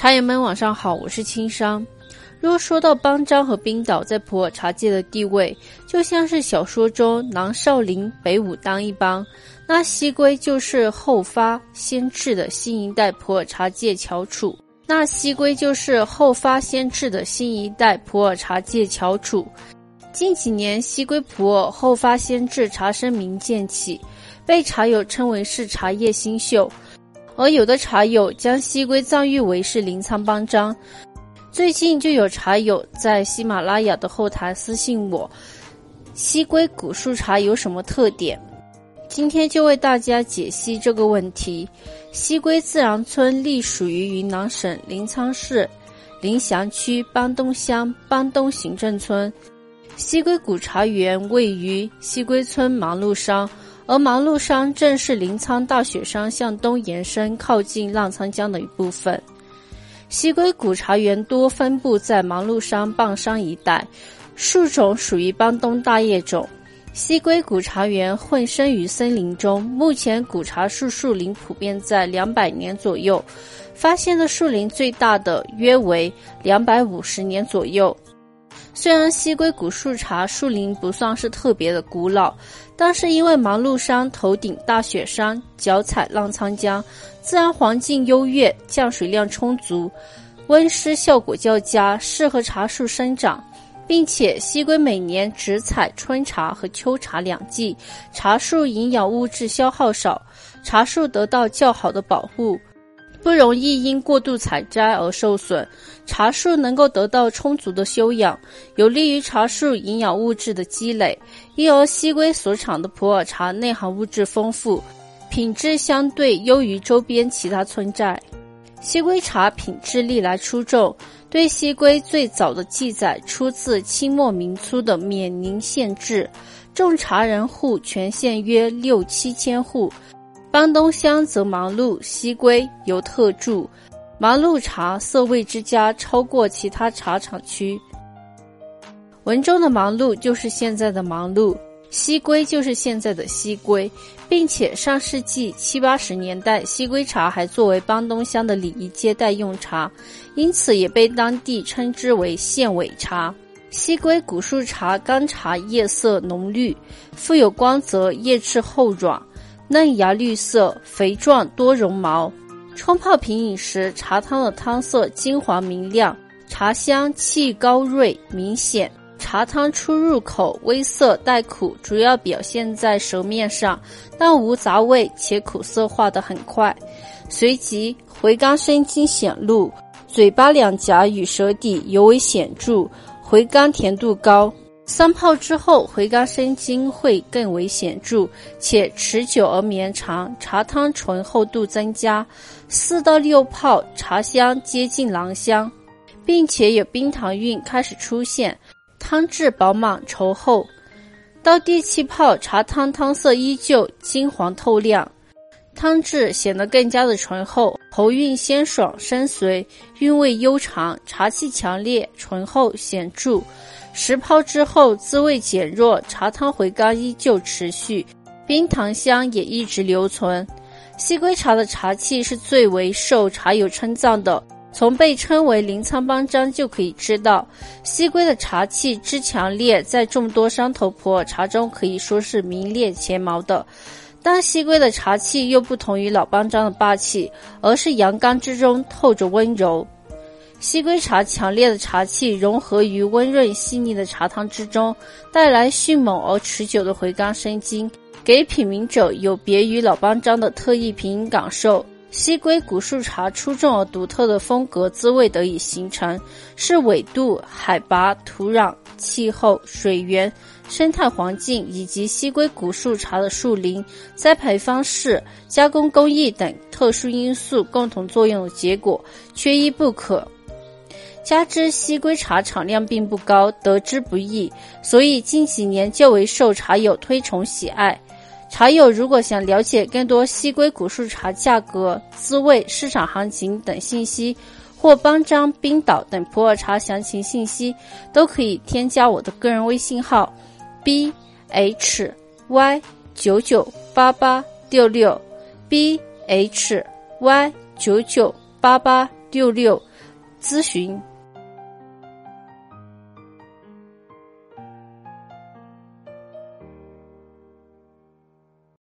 茶友们晚上好，我是青商。若说到邦章和冰岛在普洱茶界的地位，就像是小说中南少林、北武当一般，那西归就是后发先至的新一代普洱茶界翘楚。那西归就是后发先至的新一代普洱茶界翘楚。近几年，西归普洱后发先至茶声名渐起，被茶友称为是茶叶新秀。而有的茶友将西归藏誉为是临沧邦章，最近就有茶友在喜马拉雅的后台私信我，西归古树茶有什么特点？今天就为大家解析这个问题。西归自然村隶属于云南省临沧市临翔区邦东乡邦东行政村，西归古茶园位于西归村忙碌山。而芒路山正是临沧大雪山向东延伸、靠近浪沧江的一部分。西归古茶园多分布在芒路山傍山一带，树种属于邦东大叶种。西归古茶园混生于森林中，目前古茶树树龄普遍在两百年左右，发现的树龄最大的约为两百五十年左右。虽然西归古树茶树龄不算是特别的古老，但是因为芒路山头顶大雪山，脚踩浪沧江，自然环境优越，降水量充足，温湿效果较佳，适合茶树生长，并且西归每年只采春茶和秋茶两季，茶树营养物质消耗少，茶树得到较好的保护。不容易因过度采摘而受损，茶树能够得到充足的休养，有利于茶树营养物质的积累。因而，西归所产的普洱茶内含物质丰富，品质相对优于周边其他村寨。西归茶品质历来出众，对西归最早的记载出自清末明初的冕宁县志，种茶人户全县约六七千户。邦东乡则忙碌，西归由特著，忙碌茶色味之佳，超过其他茶厂区。文中的忙碌就是现在的忙碌，西归就是现在的西归，并且上世纪七八十年代，西归茶还作为邦东乡的礼仪接待用茶，因此也被当地称之为县尾茶。西归古树茶干茶叶色浓绿，富有光泽，叶质厚软。嫩芽绿色，肥壮多绒毛。冲泡品饮时，茶汤的汤色金黄明亮，茶香气高锐明显。茶汤出入口微涩带苦，主要表现在舌面上，但无杂味，且苦涩化得很快。随即回甘生津显露，嘴巴两颊与舌底尤为显著，回甘甜度高。三泡之后，回甘生津会更为显著，且持久而绵长，茶汤醇厚度增加。四到六泡，茶香接近兰香，并且有冰糖韵开始出现，汤质饱满稠厚。到第七泡，茶汤汤色依旧金黄透亮，汤质显得更加的醇厚，喉韵鲜爽深邃，韵味悠长，茶气强烈，醇厚显著。十泡之后，滋味减弱，茶汤回甘依旧持续，冰糖香也一直留存。西归茶的茶气是最为受茶友称赞的，从被称为临沧邦章就可以知道，西归的茶气之强烈，在众多山头普洱茶中可以说是名列前茅的。但西归的茶气又不同于老班章的霸气，而是阳刚之中透着温柔。西归茶强烈的茶气融合于温润细腻的茶汤之中，带来迅猛而持久的回甘生津，给品茗者有别于老班章的特异品饮感受。西归古树茶出众而独特的风格滋味得以形成，是纬度、海拔、土壤、气候、水源、生态环境以及西归古树茶的树林、栽培方式、加工工艺等特殊因素共同作用的结果，缺一不可。加之西归茶产量并不高，得之不易，所以近几年较为受茶友推崇喜爱。茶友如果想了解更多西归古树茶价格、滋味、市场行情等信息，或邦章、冰岛等普洱茶详情信息，都可以添加我的个人微信号：b h y 九九八八六六，b h y 九九八八六六。咨询